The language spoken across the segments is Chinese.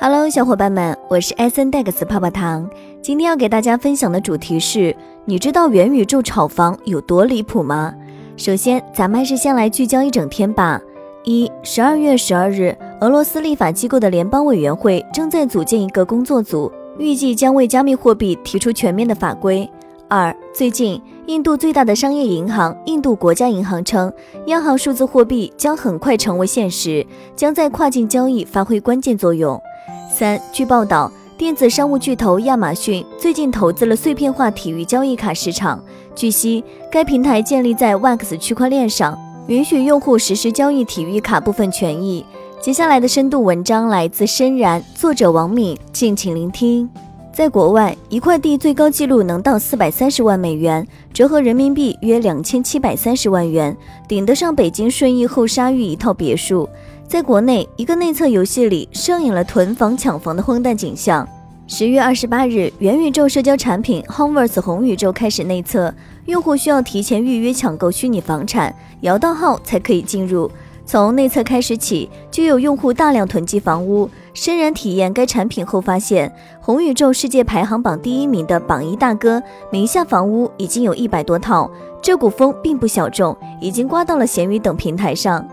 Hello，小伙伴们，我是艾森戴克斯泡泡糖。今天要给大家分享的主题是：你知道元宇宙炒房有多离谱吗？首先，咱们还是先来聚焦一整天吧。一，十二月十二日，俄罗斯立法机构的联邦委员会正在组建一个工作组，预计将为加密货币提出全面的法规。二，最近，印度最大的商业银行印度国家银行称，央行数字货币将很快成为现实，将在跨境交易发挥关键作用。三，据报道，电子商务巨头亚马逊最近投资了碎片化体育交易卡市场。据悉，该平台建立在 Wax 区块链上，允许用户实时交易体育卡部分权益。接下来的深度文章来自深然，作者王敏，敬请聆听。在国外，一块地最高纪录能到四百三十万美元，折合人民币约两千七百三十万元，顶得上北京顺义后沙峪一套别墅。在国内，一个内测游戏里上演了囤房抢房的荒诞景象。十月二十八日，元宇宙社交产品 Homeverse 红宇宙开始内测，用户需要提前预约抢购虚拟房产，摇到号才可以进入。从内测开始起，就有用户大量囤积房屋。深然体验该产品后发现，红宇宙世界排行榜第一名的榜一大哥名下房屋已经有一百多套，这股风并不小众，已经刮到了闲鱼等平台上。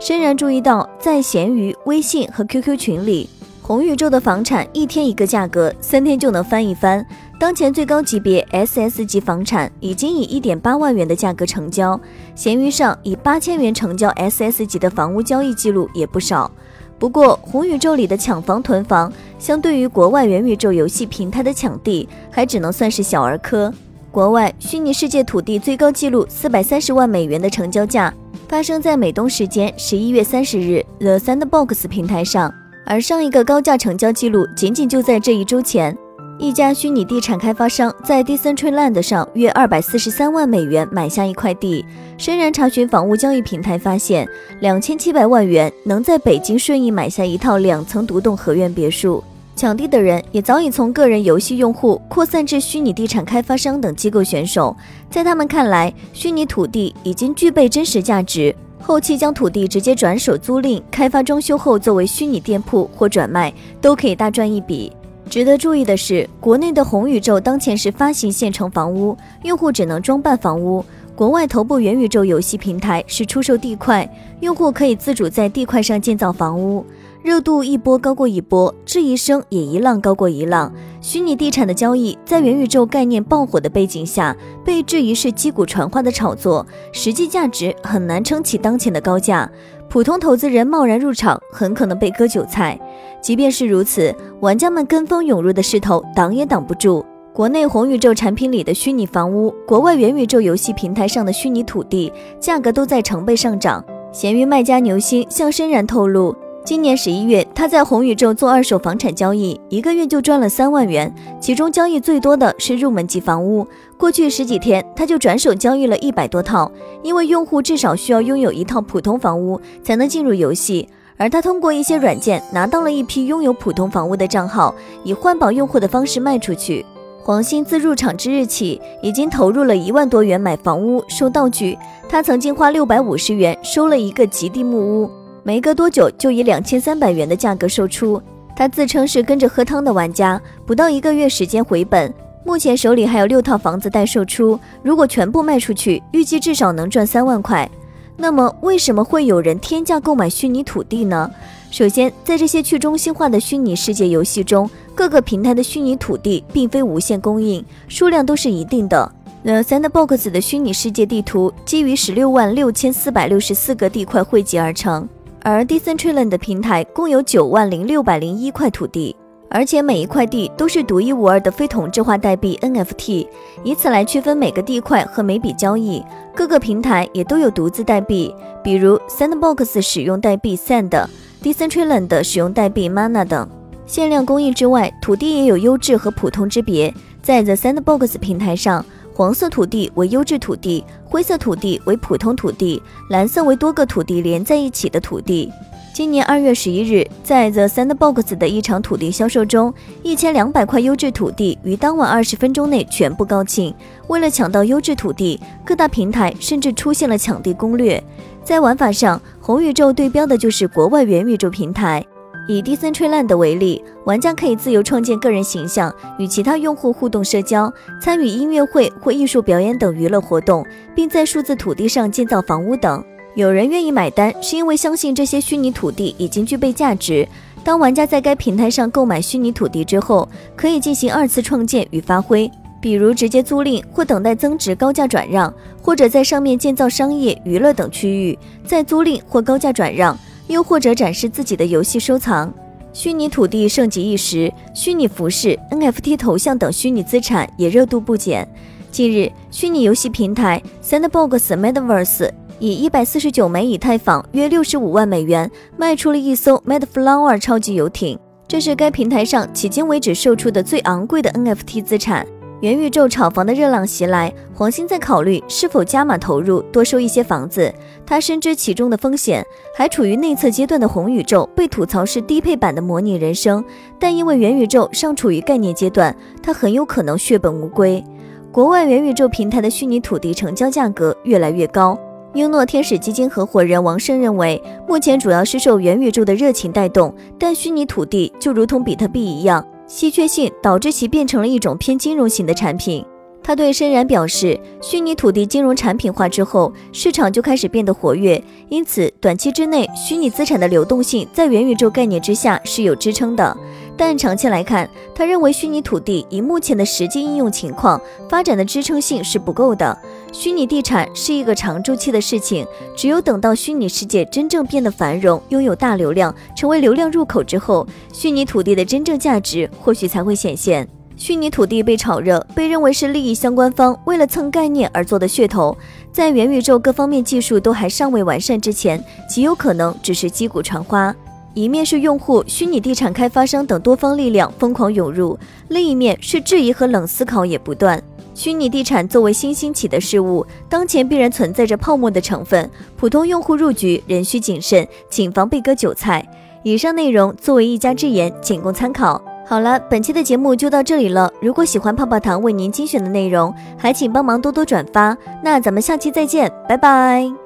深然注意到，在闲鱼、微信和 QQ 群里，红宇宙的房产一天一个价格，三天就能翻一番。当前最高级别 SS 级房产已经以一点八万元的价格成交，闲鱼上以八千元成交 SS 级的房屋交易记录也不少。不过，红宇宙里的抢房囤房，相对于国外元宇宙游戏平台的抢地，还只能算是小儿科。国外虚拟世界土地最高纪录四百三十万美元的成交价。发生在美东时间十一月三十日 The Sandbox 平台上，而上一个高价成交记录仅仅就在这一周前，一家虚拟地产开发商在 Decentraland 上约二百四十三万美元买下一块地。深然查询房屋交易平台发现，两千七百万元能在北京顺义买下一套两层独栋合院别墅。抢地的人也早已从个人游戏用户扩散至虚拟地产开发商等机构选手，在他们看来，虚拟土地已经具备真实价值，后期将土地直接转手租赁、开发装修后作为虚拟店铺或转卖，都可以大赚一笔。值得注意的是，国内的红宇宙当前是发行现成房屋，用户只能装扮房屋；国外头部元宇宙游戏平台是出售地块，用户可以自主在地块上建造房屋。热度一波高过一波，质疑声也一浪高过一浪。虚拟地产的交易在元宇宙概念爆火的背景下，被质疑是击鼓传花的炒作，实际价值很难撑起当前的高价。普通投资人贸然入场，很可能被割韭菜。即便是如此，玩家们跟风涌入的势头挡也挡不住。国内红宇宙产品里的虚拟房屋，国外元宇宙游戏平台上的虚拟土地，价格都在成倍上涨。闲鱼卖家牛星向深然透露。今年十一月，他在红宇宙做二手房产交易，一个月就赚了三万元。其中交易最多的是入门级房屋，过去十几天他就转手交易了一百多套。因为用户至少需要拥有一套普通房屋才能进入游戏，而他通过一些软件拿到了一批拥有普通房屋的账号，以换保用户的方式卖出去。黄鑫自入场之日起，已经投入了一万多元买房屋收道具。他曾经花六百五十元收了一个极地木屋。没隔多久就以两千三百元的价格售出。他自称是跟着喝汤的玩家，不到一个月时间回本。目前手里还有六套房子待售出，如果全部卖出去，预计至少能赚三万块。那么，为什么会有人天价购买虚拟土地呢？首先，在这些去中心化的虚拟世界游戏中，各个平台的虚拟土地并非无限供应，数量都是一定的。The Sandbox 的虚拟世界地图基于十六万六千四百六十四个地块汇 集而成。而 Decentraland 的平台共有九万零六百零一块土地，而且每一块地都是独一无二的非同质化代币 NFT，以此来区分每个地块和每笔交易。各个平台也都有独自代币，比如 Sandbox 使用代币 Sand，Decentraland 使用代币 Mana 等。限量供应之外，土地也有优质和普通之别。在 The Sandbox 平台上。黄色土地为优质土地，灰色土地为普通土地，蓝色为多个土地连在一起的土地。今年二月十一日，在 The Sandbox 的一场土地销售中，一千两百块优质土地于当晚二十分钟内全部告罄。为了抢到优质土地，各大平台甚至出现了抢地攻略。在玩法上，红宇宙对标的就是国外元宇宙平台。以 Decentraland 为例，玩家可以自由创建个人形象，与其他用户互动社交，参与音乐会或艺术表演等娱乐活动，并在数字土地上建造房屋等。有人愿意买单，是因为相信这些虚拟土地已经具备价值。当玩家在该平台上购买虚拟土地之后，可以进行二次创建与发挥，比如直接租赁或等待增值高价转让，或者在上面建造商业、娱乐等区域，再租赁或高价转让。又或者展示自己的游戏收藏，虚拟土地盛极一时，虚拟服饰、NFT 头像等虚拟资产也热度不减。近日，虚拟游戏平台 Sandbox Metaverse 以一百四十九枚以太坊（约六十五万美元）卖出了一艘 Metaflower 超级游艇，这是该平台上迄今为止售出的最昂贵的 NFT 资产。元宇宙炒房的热浪袭来，黄兴在考虑是否加码投入，多收一些房子。他深知其中的风险，还处于内测阶段的红宇宙被吐槽是低配版的模拟人生，但因为元宇宙尚处于概念阶段，他很有可能血本无归。国外元宇宙平台的虚拟土地成交价格越来越高。英诺天使基金合伙人王胜认为，目前主要是受元宇宙的热情带动，但虚拟土地就如同比特币一样。稀缺性导致其变成了一种偏金融型的产品。他对深然表示，虚拟土地金融产品化之后，市场就开始变得活跃，因此短期之内，虚拟资产的流动性在元宇宙概念之下是有支撑的。但长期来看，他认为虚拟土地以目前的实际应用情况发展的支撑性是不够的。虚拟地产是一个长周期的事情，只有等到虚拟世界真正变得繁荣，拥有大流量，成为流量入口之后，虚拟土地的真正价值或许才会显现。虚拟土地被炒热，被认为是利益相关方为了蹭概念而做的噱头，在元宇宙各方面技术都还尚未完善之前，极有可能只是击鼓传花。一面是用户、虚拟地产开发商等多方力量疯狂涌入，另一面是质疑和冷思考也不断。虚拟地产作为新兴起的事物，当前必然存在着泡沫的成分，普通用户入局仍需谨慎，谨防被割韭菜。以上内容作为一家之言，仅供参考。好了，本期的节目就到这里了。如果喜欢泡泡糖为您精选的内容，还请帮忙多多转发。那咱们下期再见，拜拜。